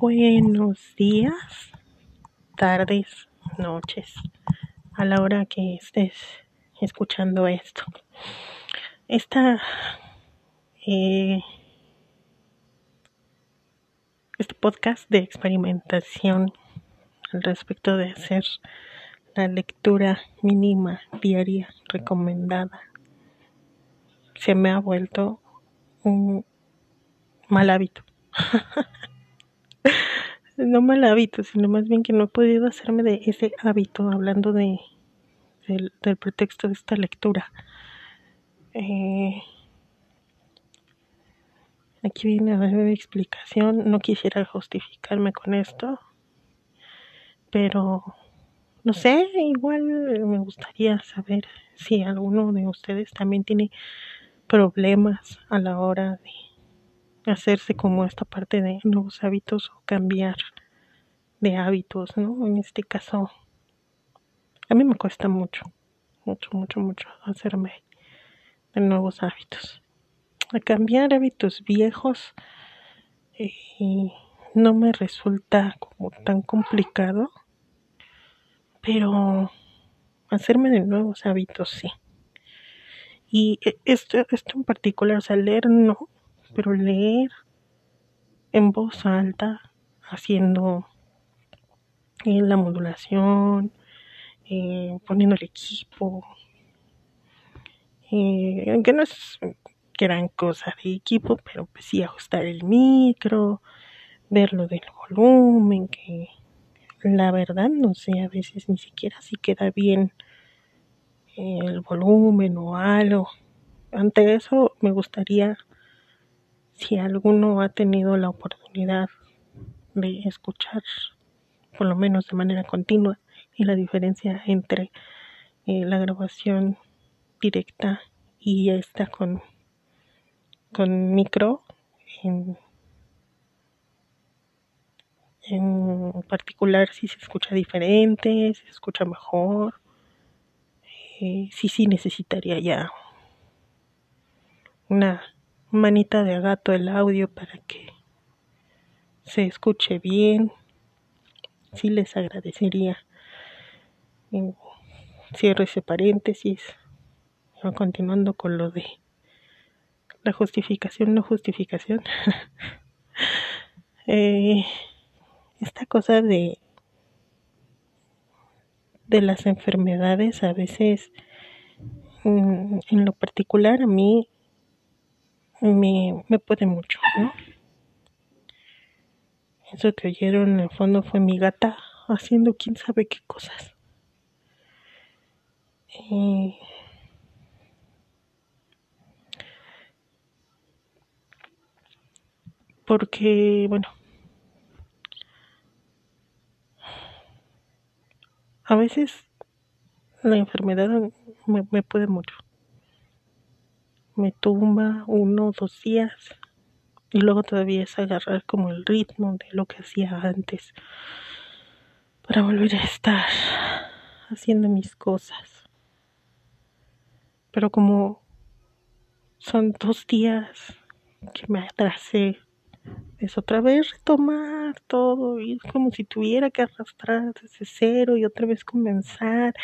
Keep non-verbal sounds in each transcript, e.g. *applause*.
Buenos días, tardes, noches, a la hora que estés escuchando esto. Esta, eh, este podcast de experimentación al respecto de hacer la lectura mínima diaria recomendada se me ha vuelto un mal hábito. *laughs* no mal hábito, sino más bien que no he podido hacerme de ese hábito hablando de del, pretexto de esta lectura. Eh, aquí viene a mi explicación. No quisiera justificarme con esto, pero no sé, igual me gustaría saber si alguno de ustedes también tiene problemas a la hora de hacerse como esta parte de nuevos hábitos o cambiar de hábitos, ¿no? En este caso, a mí me cuesta mucho, mucho, mucho, mucho hacerme de nuevos hábitos. A cambiar hábitos viejos eh, no me resulta como tan complicado, pero hacerme de nuevos hábitos sí. Y e, esto, esto en particular, o sea, leer no, pero leer en voz alta, haciendo eh, la modulación, eh, poniendo el equipo, eh, que no es gran cosa de equipo, pero pues sí ajustar el micro, ver lo del volumen, que la verdad no sé a veces ni siquiera si queda bien el volumen o algo. Ante eso me gustaría si alguno ha tenido la oportunidad de escuchar, por lo menos de manera continua, y la diferencia entre eh, la grabación directa y esta con, con micro en, en particular si se escucha diferente, si se escucha mejor, eh, sí necesitaría ya una manita de gato el audio para que se escuche bien. Sí les agradecería. Cierro ese paréntesis. Continuando con lo de la justificación, no justificación. *laughs* Eh, esta cosa de de las enfermedades a veces mm, en lo particular a mí me, me puede mucho, ¿no? Eso que oyeron en el fondo fue mi gata haciendo quién sabe qué cosas. porque, bueno, a veces la enfermedad me, me puede mucho me tumba uno o dos días y luego todavía es agarrar como el ritmo de lo que hacía antes para volver a estar haciendo mis cosas. Pero como son dos días que me atrasé, es otra vez retomar todo y es como si tuviera que arrastrar desde cero y otra vez comenzar.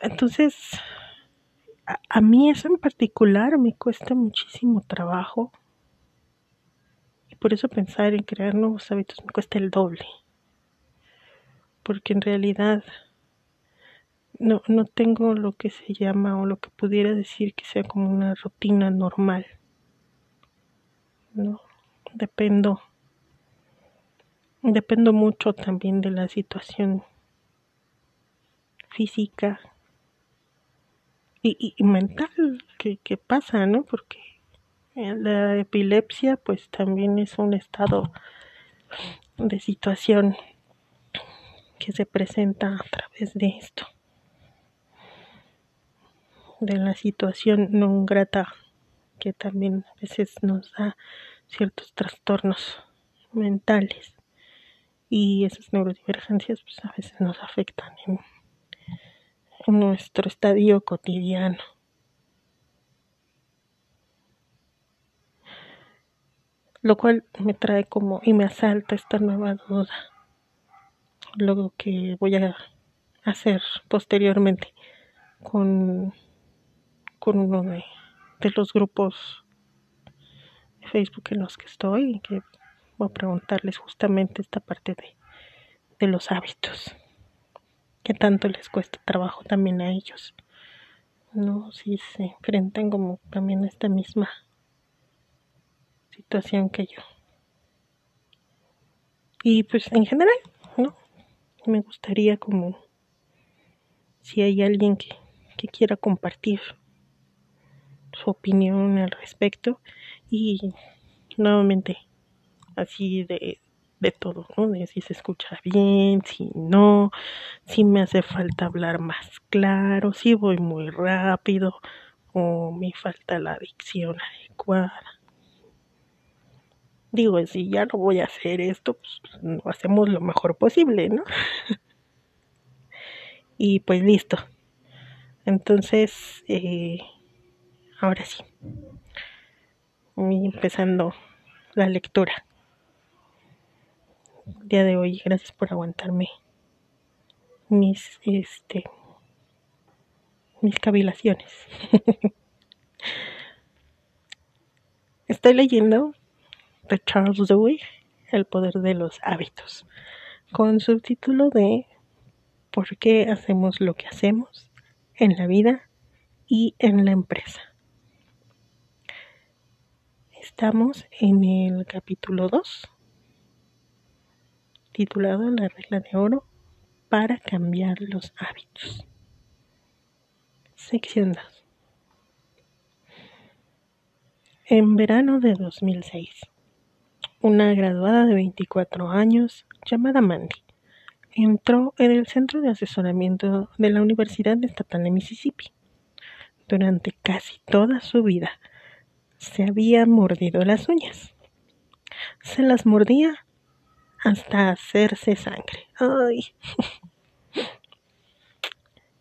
Entonces, a, mí eso en particular me cuesta muchísimo trabajo. Y por eso pensar en crear nuevos hábitos me cuesta el doble. Porque en realidad no, no tengo lo que se llama o lo que pudiera decir que sea como una rutina normal. No, dependo. Dependo mucho también de la situación física y, mental que, pasa, ¿no? Porque la epilepsia pues también es un estado de situación que se presenta a través de esto, de la situación no grata que también a veces nos da ciertos trastornos mentales y esas neurodivergencias pues a veces nos afectan en nuestro estadio cotidiano. lo cual me trae como y me asalta esta nueva duda. Lo que voy a hacer posteriormente con, con uno de, de los grupos de Facebook en los que estoy, que voy a preguntarles justamente esta parte de, de los hábitos, que tanto les cuesta trabajo también a ellos. No, si se enfrentan como también a esta misma situación que yo. Y pues en general, ¿no? Me gustaría como si hay alguien que, que quiera compartir su opinión al respecto y nuevamente así de, de todo, ¿no? De si se escucha bien, si no, si me hace falta hablar más claro, si voy muy rápido o me falta la dicción adecuada. Digo, si ya no voy a hacer esto, pues lo hacemos lo mejor posible, ¿no? *laughs* y pues listo. Entonces, eh, ahora sí. Empezando la lectura. Día de hoy, gracias por aguantarme mis, este, mis cavilaciones. *laughs* Estoy leyendo de Charles Dewey, El poder de los hábitos, con subtítulo de ¿Por qué hacemos lo que hacemos en la vida y en la empresa? Estamos en el capítulo 2, titulado La regla de oro para cambiar los hábitos. Sección 2. En verano de 2006, una graduada de 24 años llamada Mandy entró en el centro de asesoramiento de la Universidad Estatal de Mississippi. Durante casi toda su vida se había mordido las uñas. Se las mordía hasta hacerse sangre. Ay. *laughs*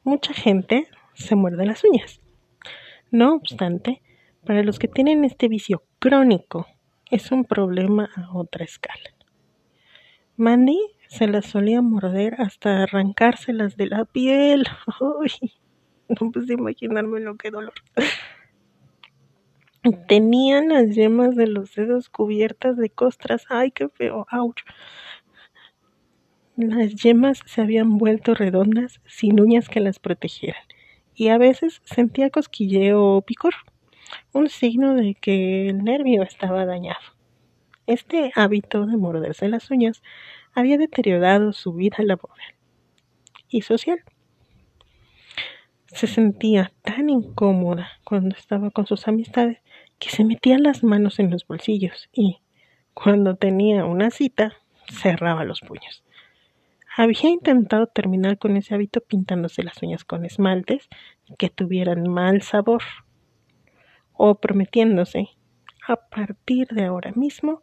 Mucha gente se muerde las uñas. No obstante, para los que tienen este vicio crónico es un problema a otra escala. Mandy se las solía morder hasta arrancárselas de la piel. *laughs* Uy, no puedo imaginarme lo que dolor. Tenían las yemas de los dedos cubiertas de costras. Ay, qué feo. Ouch. Las yemas se habían vuelto redondas sin uñas que las protegieran, y a veces sentía cosquilleo o picor un signo de que el nervio estaba dañado. Este hábito de morderse las uñas había deteriorado su vida laboral y social. Se sentía tan incómoda cuando estaba con sus amistades que se metía las manos en los bolsillos y, cuando tenía una cita, cerraba los puños. Había intentado terminar con ese hábito pintándose las uñas con esmaltes que tuvieran mal sabor o prometiéndose a partir de ahora mismo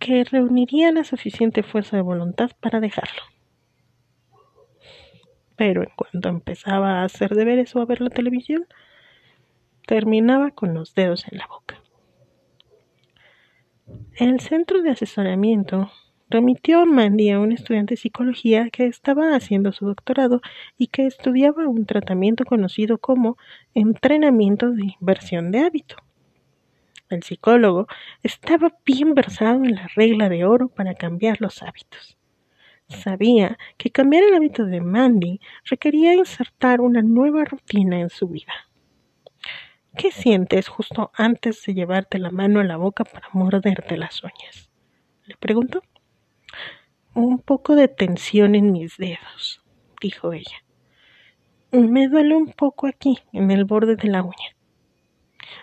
que reuniría la suficiente fuerza de voluntad para dejarlo. Pero en cuanto empezaba a hacer deberes o a ver la televisión, terminaba con los dedos en la boca. El centro de asesoramiento remitió a Mandy a un estudiante de psicología que estaba haciendo su doctorado y que estudiaba un tratamiento conocido como entrenamiento de inversión de hábito. El psicólogo estaba bien versado en la regla de oro para cambiar los hábitos. Sabía que cambiar el hábito de Mandy requería insertar una nueva rutina en su vida. ¿Qué sientes justo antes de llevarte la mano a la boca para morderte las uñas? Le preguntó. Un poco de tensión en mis dedos, dijo ella. Me duele un poco aquí, en el borde de la uña.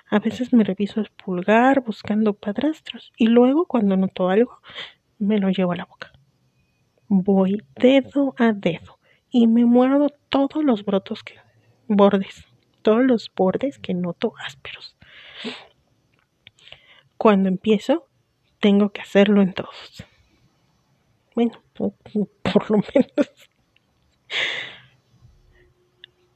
A veces me reviso el pulgar buscando padrastros y luego cuando noto algo me lo llevo a la boca. Voy dedo a dedo y me muerdo todos los brotos que bordes, todos los bordes que noto ásperos. Cuando empiezo, tengo que hacerlo en todos. Bueno, por lo *laughs* menos.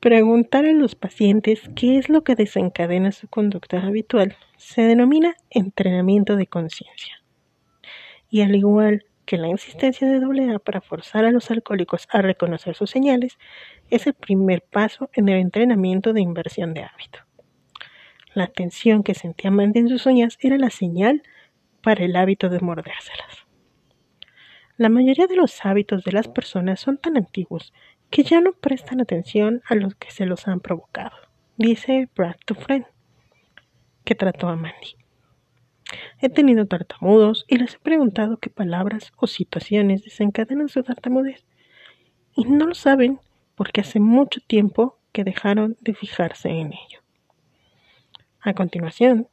Preguntar a los pacientes qué es lo que desencadena su conducta habitual se denomina entrenamiento de conciencia. Y al igual que la insistencia de AA para forzar a los alcohólicos a reconocer sus señales, es el primer paso en el entrenamiento de inversión de hábito. La tensión que sentía Mandy en sus uñas era la señal para el hábito de mordérselas. La mayoría de los hábitos de las personas son tan antiguos que ya no prestan atención a los que se los han provocado, dice Brad Dufresne, que trató a Mandy. He tenido tartamudos y les he preguntado qué palabras o situaciones desencadenan su tartamudez. Y no lo saben porque hace mucho tiempo que dejaron de fijarse en ello. A continuación,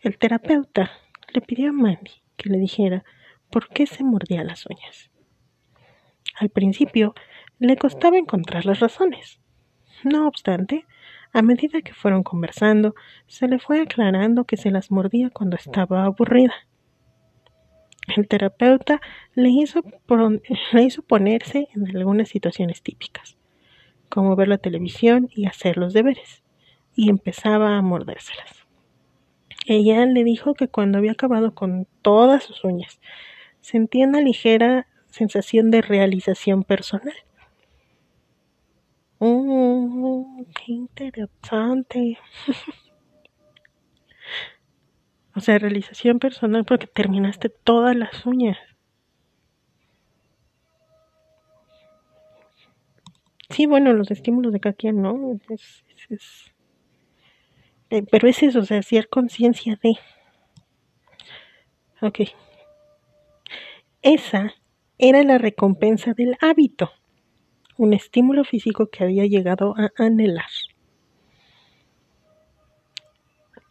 el terapeuta le pidió a Mandy que le dijera por qué se mordía las uñas. Al principio le costaba encontrar las razones. No obstante, a medida que fueron conversando, se le fue aclarando que se las mordía cuando estaba aburrida. El terapeuta le hizo, *laughs* le hizo ponerse en algunas situaciones típicas, como ver la televisión y hacer los deberes y empezaba a mordérselas. Ella le dijo que cuando había acabado con todas sus uñas, sentía una ligera sensación de realización personal. ¡Oh, qué interesante! *laughs* o sea, realización personal porque terminaste todas las uñas. Sí, bueno, los estímulos de cada quien, ¿no? es, es eh, pero es eso, o sea, hacer conciencia de. Ok. Esa era la recompensa del hábito, un estímulo físico que había llegado a anhelar.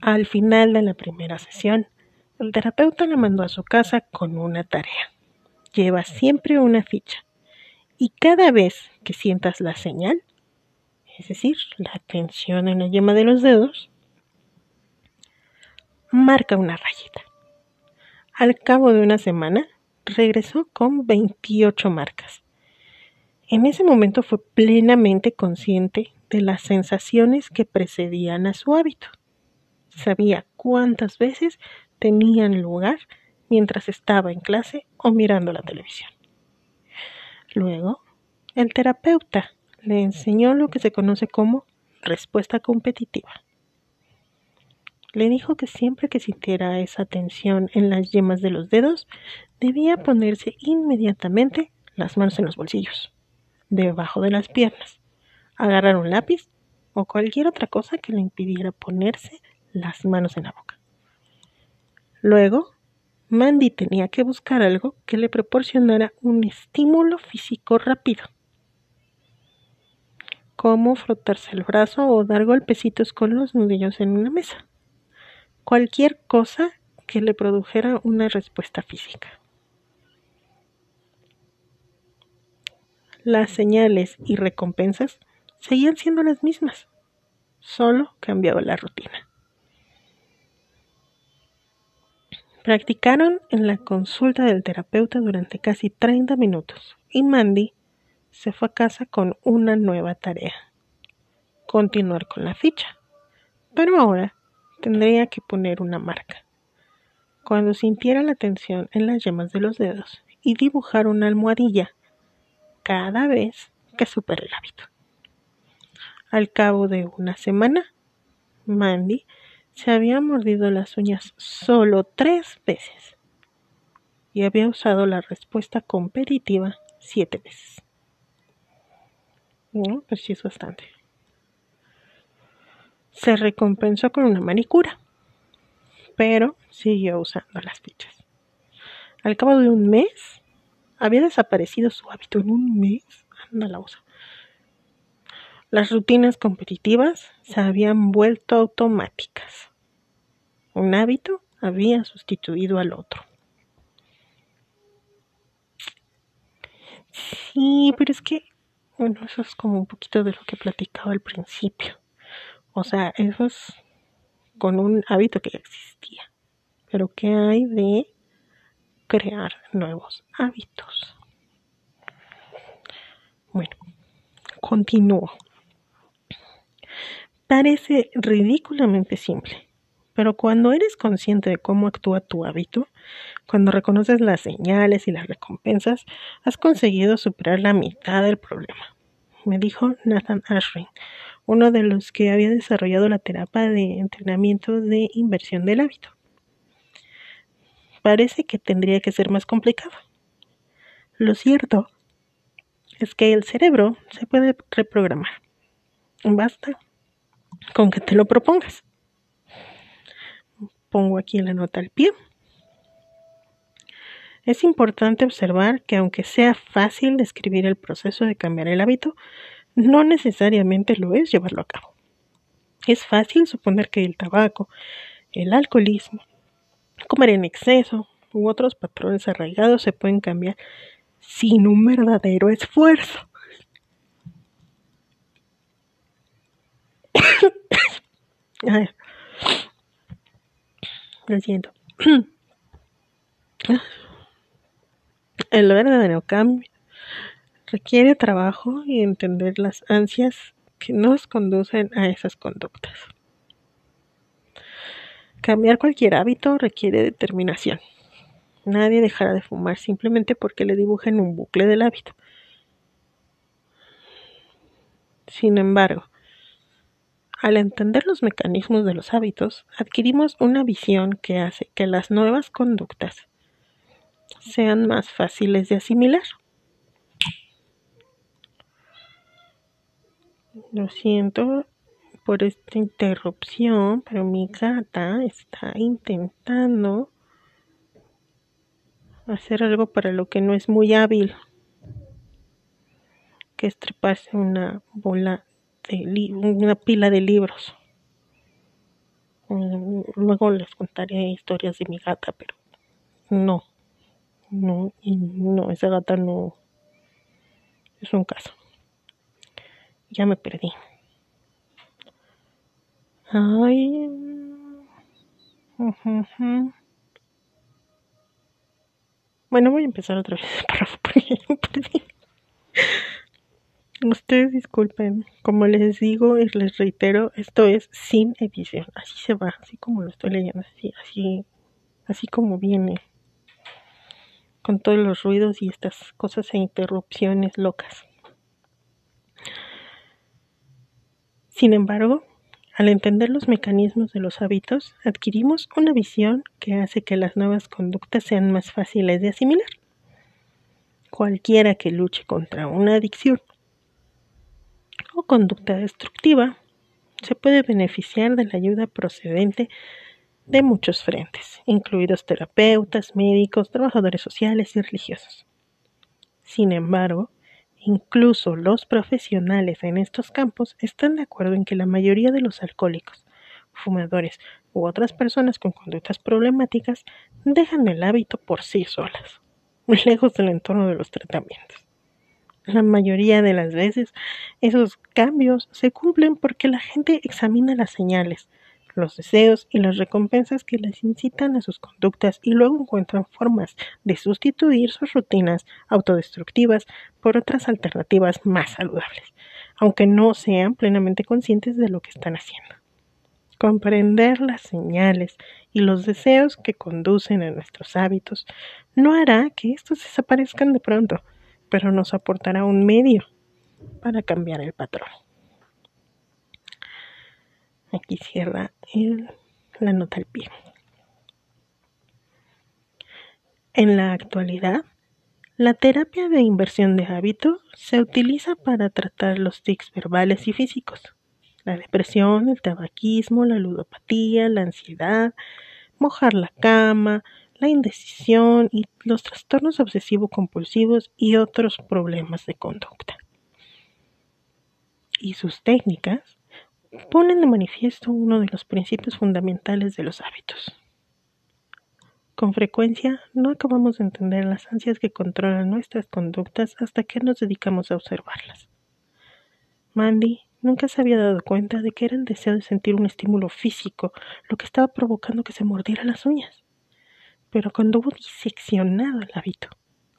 Al final de la primera sesión, el terapeuta la mandó a su casa con una tarea. Lleva siempre una ficha y cada vez que sientas la señal, es decir, la tensión en la yema de los dedos, marca una rayita. Al cabo de una semana, regresó con 28 marcas. En ese momento fue plenamente consciente de las sensaciones que precedían a su hábito. Sabía cuántas veces tenían lugar mientras estaba en clase o mirando la televisión. Luego, el terapeuta le enseñó lo que se conoce como respuesta competitiva le dijo que siempre que sintiera esa tensión en las yemas de los dedos, debía ponerse inmediatamente las manos en los bolsillos, debajo de las piernas, agarrar un lápiz o cualquier otra cosa que le impidiera ponerse las manos en la boca. Luego, Mandy tenía que buscar algo que le proporcionara un estímulo físico rápido, como frotarse el brazo o dar golpecitos con los nudillos en una mesa cualquier cosa que le produjera una respuesta física. Las señales y recompensas seguían siendo las mismas, solo cambiaba la rutina. Practicaron en la consulta del terapeuta durante casi 30 minutos y Mandy se fue a casa con una nueva tarea, continuar con la ficha, pero ahora tendría que poner una marca. Cuando sintiera la tensión en las yemas de los dedos y dibujar una almohadilla cada vez que supere el hábito. Al cabo de una semana, Mandy se había mordido las uñas solo tres veces y había usado la respuesta competitiva siete veces. No, pues sí es bastante se recompensó con una manicura, pero siguió usando las fichas. Al cabo de un mes, había desaparecido su hábito en un mes. Anda la usa. Las rutinas competitivas se habían vuelto automáticas. Un hábito había sustituido al otro. Sí, pero es que, bueno, eso es como un poquito de lo que platicaba al principio. O sea, eso es con un hábito que ya existía. Pero ¿qué hay de crear nuevos hábitos? Bueno, continúo. Parece ridículamente simple, pero cuando eres consciente de cómo actúa tu hábito, cuando reconoces las señales y las recompensas, has conseguido superar la mitad del problema. Me dijo Nathan Ashring, uno de los que había desarrollado la terapia de entrenamiento de inversión del hábito. Parece que tendría que ser más complicado. Lo cierto es que el cerebro se puede reprogramar. Basta con que te lo propongas. Pongo aquí la nota al pie. Es importante observar que aunque sea fácil describir el proceso de cambiar el hábito, no necesariamente lo es llevarlo a cabo. Es fácil suponer que el tabaco, el alcoholismo, comer en exceso u otros patrones arraigados se pueden cambiar sin un verdadero esfuerzo. *coughs* Lo siento. *coughs* El verdadero cambio requiere trabajo y entender las ansias que nos conducen a esas conductas. Cambiar cualquier hábito requiere determinación. Nadie dejará de fumar simplemente porque le dibujen un bucle del hábito. Sin embargo, al entender los mecanismos de los hábitos, adquirimos una visión que hace que las nuevas conductas sean más fáciles de asimilar. Lo siento por esta interrupción, pero mi gata está intentando hacer algo para lo que no es muy hábil, que es treparse una bola de una pila de libros. Mm, luego les contaré historias de mi gata, pero no, no, no, esa gata no es un caso. Ya me perdí. Ay. Bueno, voy a empezar otra vez *laughs* Ustedes disculpen, como les digo y les reitero, esto es sin edición, así se va, así como lo estoy leyendo, así, así, así como viene, con todos los ruidos y estas cosas e interrupciones locas. Sin embargo, al entender los mecanismos de los hábitos, adquirimos una visión que hace que las nuevas conductas sean más fáciles de asimilar. Cualquiera que luche contra una adicción o conducta destructiva se puede beneficiar de la ayuda procedente de muchos frentes, incluidos terapeutas, médicos, trabajadores sociales y religiosos. Sin embargo, Incluso los profesionales en estos campos están de acuerdo en que la mayoría de los alcohólicos, fumadores u otras personas con conductas problemáticas dejan el hábito por sí solas, *laughs* lejos del entorno de los tratamientos. La mayoría de las veces esos cambios se cumplen porque la gente examina las señales, los deseos y las recompensas que les incitan a sus conductas y luego encuentran formas de sustituir sus rutinas autodestructivas por otras alternativas más saludables, aunque no sean plenamente conscientes de lo que están haciendo. Comprender las señales y los deseos que conducen a nuestros hábitos no hará que estos desaparezcan de pronto, pero nos aportará un medio para cambiar el patrón. Aquí cierra la nota al pie. En la actualidad, la terapia de inversión de hábito se utiliza para tratar los tics verbales y físicos, la depresión, el tabaquismo, la ludopatía, la ansiedad, mojar la cama, la indecisión y los trastornos obsesivo-compulsivos y otros problemas de conducta. Y sus técnicas ponen de manifiesto uno de los principios fundamentales de los hábitos. Con frecuencia no acabamos de entender las ansias que controlan nuestras conductas hasta que nos dedicamos a observarlas. Mandy nunca se había dado cuenta de que era el deseo de sentir un estímulo físico lo que estaba provocando que se mordiera las uñas. Pero cuando hubo diseccionado el hábito,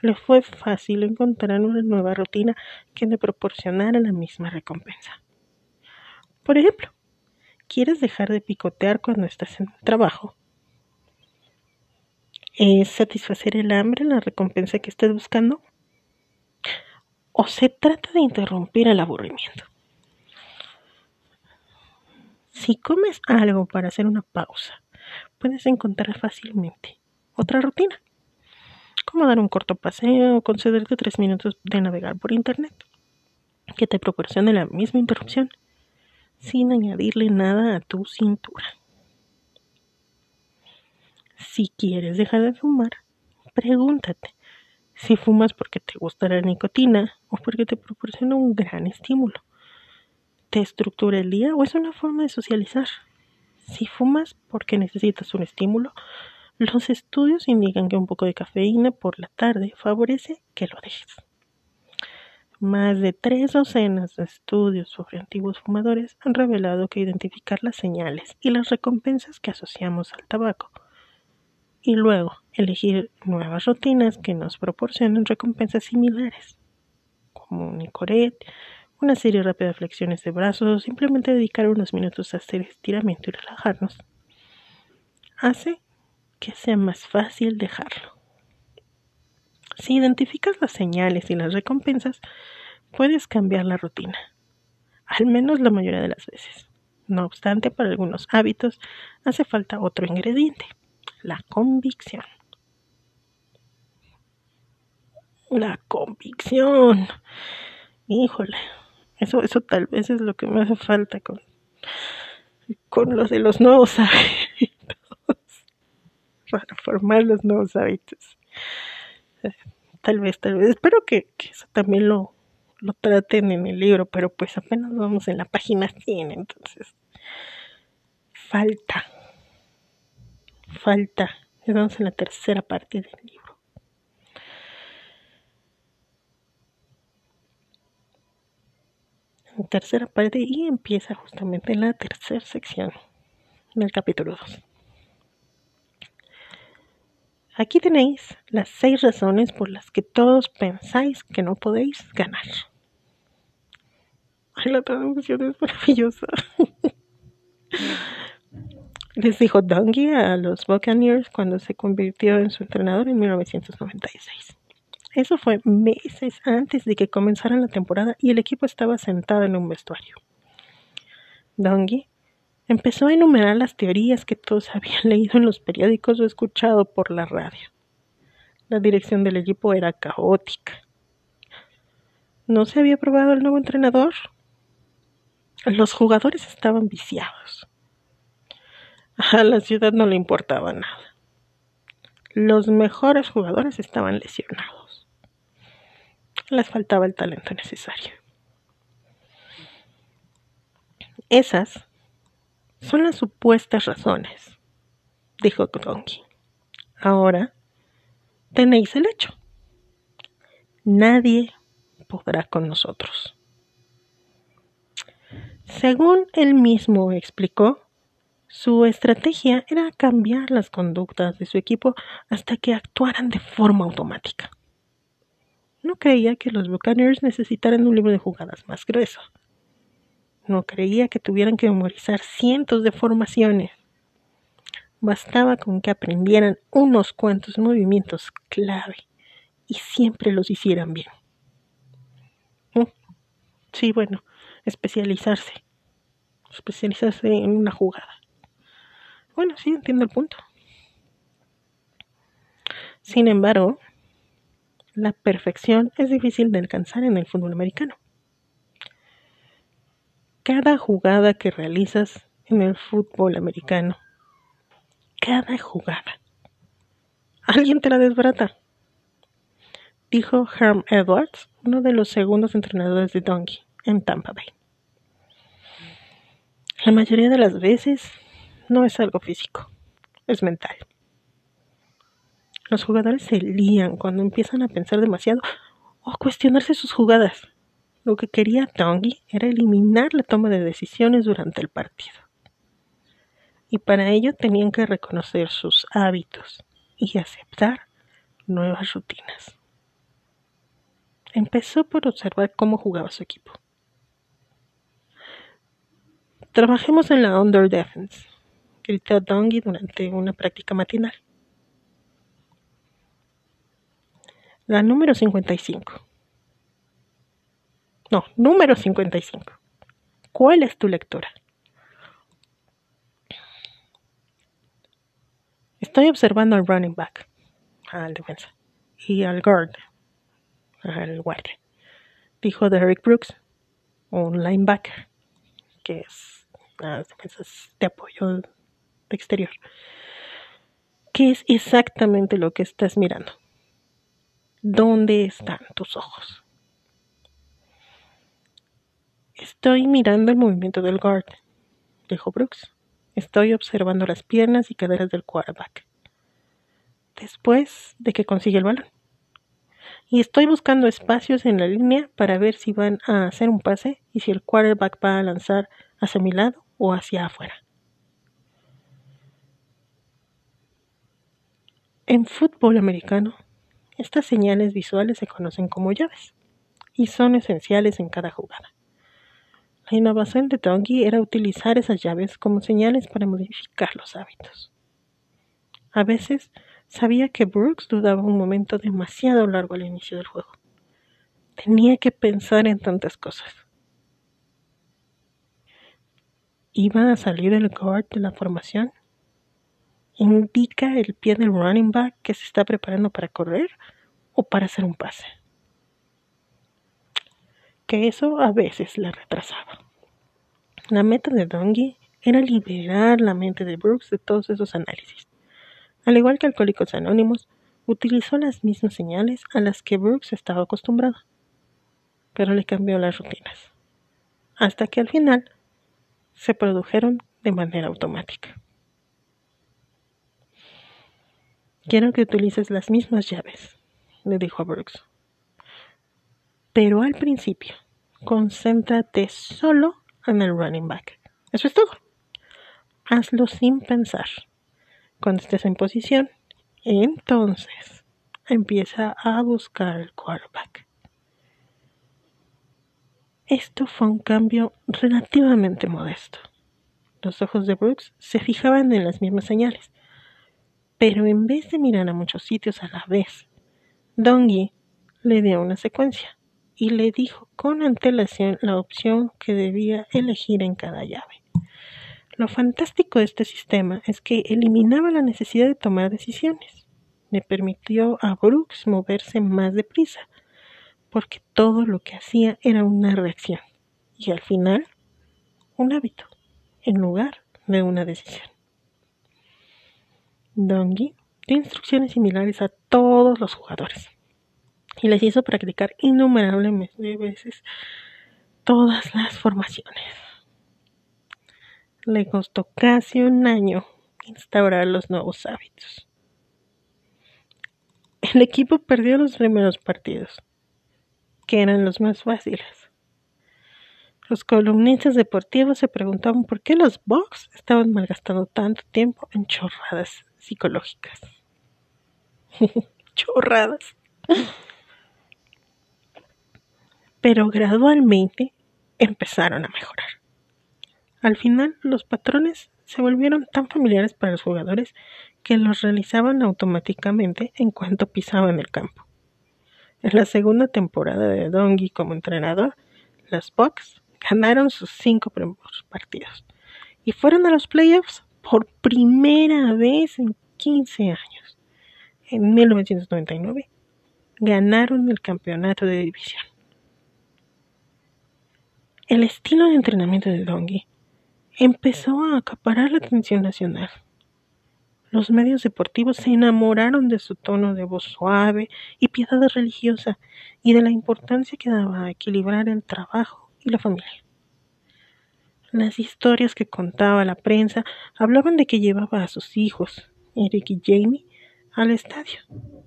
le fue fácil encontrar una nueva rutina que le proporcionara la misma recompensa. Por ejemplo, ¿Quieres dejar de picotear cuando estás en trabajo? ¿Es satisfacer el hambre la recompensa que estés buscando? ¿O se trata de interrumpir el aburrimiento? Si comes algo para hacer una pausa, puedes encontrar fácilmente otra rutina, como dar un corto paseo o concederte tres minutos de navegar por Internet, que te proporcione la misma interrupción sin añadirle nada a tu cintura. Si quieres dejar de fumar, pregúntate si fumas porque te gusta la nicotina o porque te proporciona un gran estímulo. ¿Te estructura el día o es una forma de socializar? Si fumas porque necesitas un estímulo, los estudios indican que un poco de cafeína por la tarde favorece que lo dejes. Más de tres docenas de estudios sobre antiguos fumadores han revelado que identificar las señales y las recompensas que asociamos al tabaco y luego elegir nuevas rutinas que nos proporcionen recompensas similares, como un Nicoret, una serie rápida de flexiones de brazos o simplemente dedicar unos minutos a hacer estiramiento y relajarnos, hace que sea más fácil dejarlo. Si identificas las señales y las recompensas, puedes cambiar la rutina, al menos la mayoría de las veces. No obstante, para algunos hábitos hace falta otro ingrediente, la convicción. La convicción. Híjole, eso, eso tal vez es lo que me hace falta con, con los de los nuevos *laughs* hábitos. Para formar los nuevos hábitos tal vez, tal vez. Espero que, eso también lo, lo traten en el libro, pero pues apenas vamos en la página 100, entonces falta, falta. Estamos en la tercera parte del libro. En tercera parte y empieza justamente en la tercera sección del capítulo 2. Aquí tenéis las seis razones por las que todos pensáis que no podéis ganar. Ay, la traducción es maravillosa. *laughs* Les dijo Dungy a los Buccaneers cuando se convirtió en su entrenador en 1996. Eso fue meses antes de que comenzara la temporada y el equipo estaba sentado en un vestuario. Dungy Empezó a enumerar las teorías que todos *laughs* habían leído en los periódicos o escuchado por la radio. La dirección del equipo era caótica. ¿No se había probado el nuevo entrenador? Los jugadores estaban viciados. A la ciudad no le importaba nada. Los mejores jugadores estaban lesionados. Les faltaba el talento necesario. Esas son las supuestas razones, dijo Donkey. Ahora tenéis el hecho. Nadie podrá con nosotros. Según él mismo explicó, su estrategia era cambiar las conductas de su equipo hasta que actuaran de forma automática. No creía que los Buccaneers necesitaran un libro de jugadas más grueso no creía que tuvieran que memorizar cientos de formaciones. Bastaba con que aprendieran unos cuantos movimientos clave y siempre los hicieran bien. Mm. Sí, bueno, especializarse. Especializarse en una jugada. Bueno, sí, entiendo el punto. Sin embargo, la perfección es difícil de alcanzar en el fútbol americano cada jugada que realizas en el fútbol americano. Cada jugada. Alguien te la desbarata. Dijo Herm Edwards, uno de los segundos entrenadores de Donkey en Tampa Bay. La mayoría de las veces no es algo físico, es mental. Los jugadores se lían cuando empiezan a pensar demasiado o a cuestionarse sus jugadas. Lo que quería Tongi era eliminar la toma de decisiones durante el partido. Y para ello tenían que reconocer sus hábitos y aceptar nuevas rutinas. Empezó por observar cómo jugaba su equipo. Trabajemos en la under defense, gritó Dongy durante una práctica matinal. La número 55. No, número 55. ¿Cuál es tu lectura? Estoy observando al running back, al defensa, y al guard, al guardia, dijo Derrick Brooks, un linebacker, que es las defensas de apoyo de exterior. ¿Qué es exactamente lo que estás mirando? ¿Dónde están tus ojos? Estoy mirando el movimiento del guard, dijo Brooks. Estoy observando las piernas y caderas del quarterback. Después de que consigue el balón. Y estoy buscando espacios en la línea para ver si van a hacer un pase y si el quarterback va a lanzar hacia mi lado o hacia afuera. En fútbol americano, estas señales visuales se conocen como llaves y son esenciales en cada jugada. La innovación de Donkey era utilizar esas llaves como señales para modificar los hábitos. A veces sabía que Brooks dudaba un momento demasiado largo al inicio del juego. Tenía que pensar en tantas cosas. ¿Iba a salir el guard de la formación? ¿Indica el pie del running back que se está preparando para correr o para hacer un pase? Que eso a veces le retrasaba. La meta de Dongy era liberar la mente de Brooks de todos esos análisis. Al igual que Alcohólicos Anónimos, utilizó las mismas señales a las que Brooks estaba acostumbrado, pero le cambió las rutinas, hasta que al final se produjeron de manera automática. Quiero que utilices las mismas llaves, le dijo a Brooks. Pero al principio, concéntrate solo en el running back. Eso es todo. Hazlo sin pensar. Cuando estés en posición, entonces empieza a buscar el quarterback. Esto fue un cambio relativamente modesto. Los ojos de Brooks se fijaban en las mismas señales, pero en vez de mirar a muchos sitios a la vez, Dongy le dio una secuencia y le dijo con antelación la opción que debía elegir en cada llave. Lo fantástico de este sistema es que eliminaba la necesidad de tomar decisiones. Le permitió a Brooks moverse más deprisa, porque todo lo que hacía era una reacción y al final un hábito en lugar de una decisión. Dongy dio instrucciones similares a todos los jugadores y les hizo practicar innumerables veces todas las formaciones. Le costó casi un año instaurar los nuevos hábitos. El equipo perdió los primeros partidos, que eran los más fáciles. Los columnistas deportivos se preguntaban por qué los Bucks estaban malgastando tanto tiempo en chorradas psicológicas. *laughs* chorradas pero gradualmente empezaron a mejorar. Al final, los patrones se volvieron tan familiares para los jugadores que los realizaban automáticamente en cuanto pisaban el campo. En la segunda temporada de Dongy como entrenador, los Bucks ganaron sus cinco primeros partidos y fueron a los playoffs por primera vez en 15 años. En 1999 ganaron el campeonato de división. El estilo de entrenamiento de Dongy empezó a acaparar la atención nacional. Los medios deportivos se enamoraron de su tono de voz suave y piedad religiosa y de la importancia que daba a equilibrar el trabajo y la familia. Las historias que contaba la prensa hablaban de que llevaba a sus hijos, Eric y Jamie, al estadio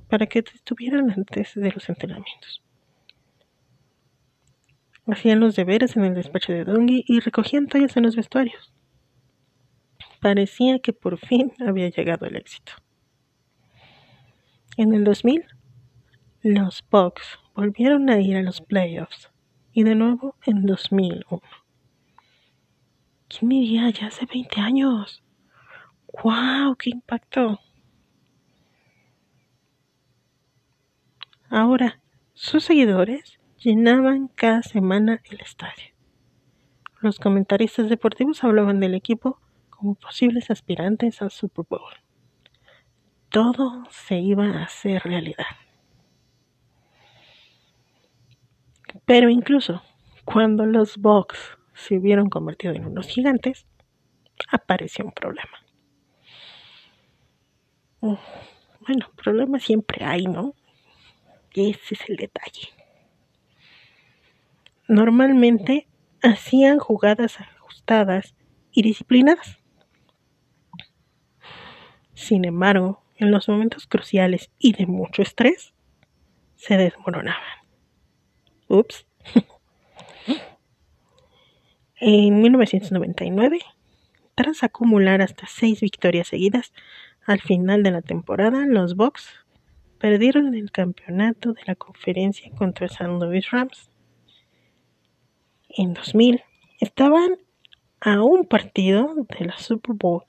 para que estuvieran antes de los entrenamientos. Hacían los deberes en el despacho de Dongy y recogían toallas en los vestuarios. Parecía que por fin había llegado el éxito. En el 2000, los Bucks volvieron a ir a los playoffs y de nuevo en 2001. ¿Quién diría? Ya hace 20 años. ¡Wow! ¡Qué impacto! Ahora, sus seguidores llenaban cada semana el estadio. Los comentaristas deportivos hablaban del equipo como posibles aspirantes al Super Bowl. Todo se iba a hacer realidad. Pero incluso cuando los Bucks se hubieron convertido en unos gigantes, apareció un problema. Bueno, problemas siempre hay, ¿no? Ese es el detalle. Normalmente hacían jugadas ajustadas y disciplinadas. Sin embargo, en los momentos cruciales y de mucho estrés, se desmoronaban. Ups. *laughs* en 1999, tras acumular hasta seis victorias seguidas, al final de la temporada, los Bucks perdieron el campeonato de la conferencia contra San Louis Rams. En 2000, estaban a un partido de la Super Bowl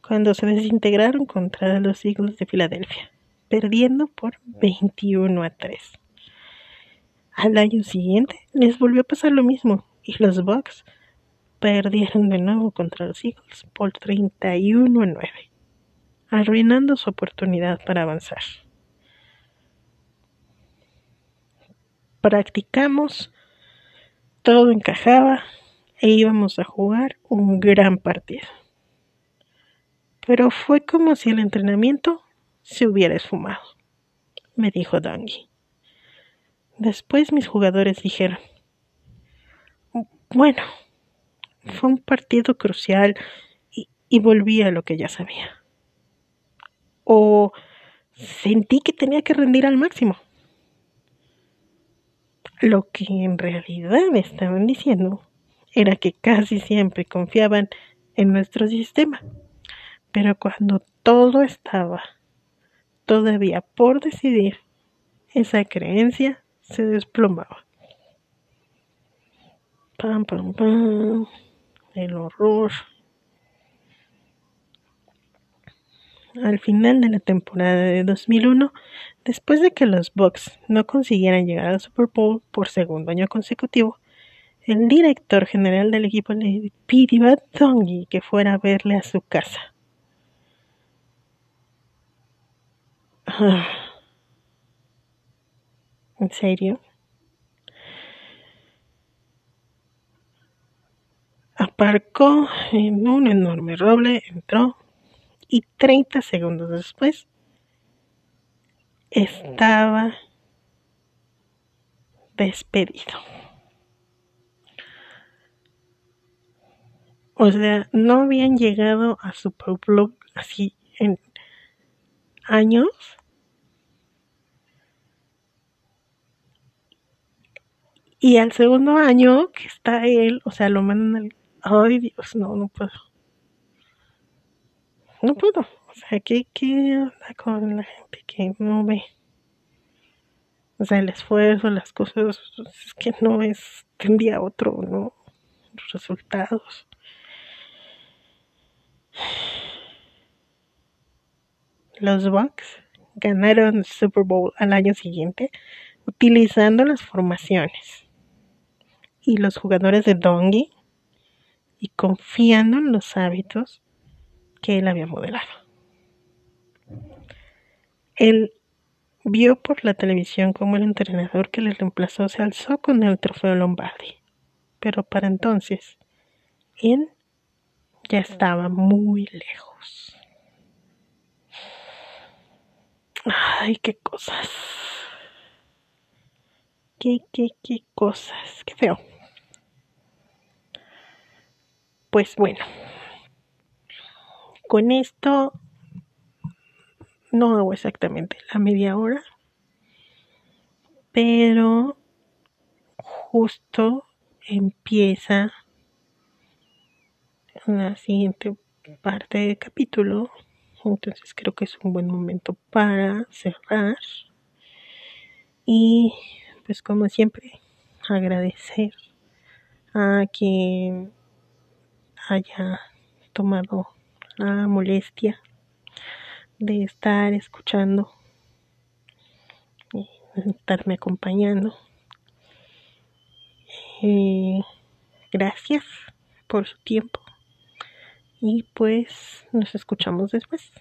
cuando se desintegraron contra los Eagles de Filadelfia, perdiendo por 21 a 3. Al año siguiente les volvió a pasar lo mismo y los Bucks perdieron de nuevo contra los Eagles por 31 a 9, arruinando su oportunidad para avanzar. Practicamos, todo encajaba e íbamos a jugar un gran partido. Pero fue como si el entrenamiento se hubiera esfumado, me dijo Dongi. Después mis jugadores dijeron, bueno, fue un partido crucial y, y volví a lo que ya sabía. O sentí que tenía que rendir al máximo. Lo que en realidad estaban diciendo era que casi siempre confiaban en nuestro sistema, pero cuando todo estaba todavía por decidir, esa creencia se desplomaba. Pam, pam, pam. El horror. Al final de la temporada de 2001, Después de que los Bucks no consiguieran llegar al Super Bowl por segundo año consecutivo, el director general del equipo le pidió a Tongi que fuera a verle a su casa. *sighs* ¿En serio? Aparcó en un enorme roble, entró y 30 segundos después estaba despedido. O sea, no habían llegado a su pueblo así en años. Y al segundo año que está él, o sea, lo mandan al... Ay, Dios, no, no puedo. No puedo. Sea, ¿qué, qué onda con la gente que no ve? O sea, el esfuerzo, las cosas, es que no es tendría otro, ¿no? Los resultados. Los Bucks ganaron el Super Bowl al año siguiente utilizando las formaciones y los jugadores de Dongi y confiando en los hábitos que él había modelado. Él vio por la televisión cómo el entrenador que le reemplazó se alzó con el trofeo Lombardi, pero para entonces él ya estaba muy lejos. Ay, qué cosas. Qué, qué, qué cosas. Qué feo. Pues bueno. Con esto no hago exactamente la media hora, pero justo empieza la siguiente parte del capítulo, entonces creo que es un buen momento para cerrar. Y pues como siempre agradecer a quien haya tomado la molestia de estar escuchando y estarme acompañando. Eh, gracias por su tiempo y pues nos escuchamos después.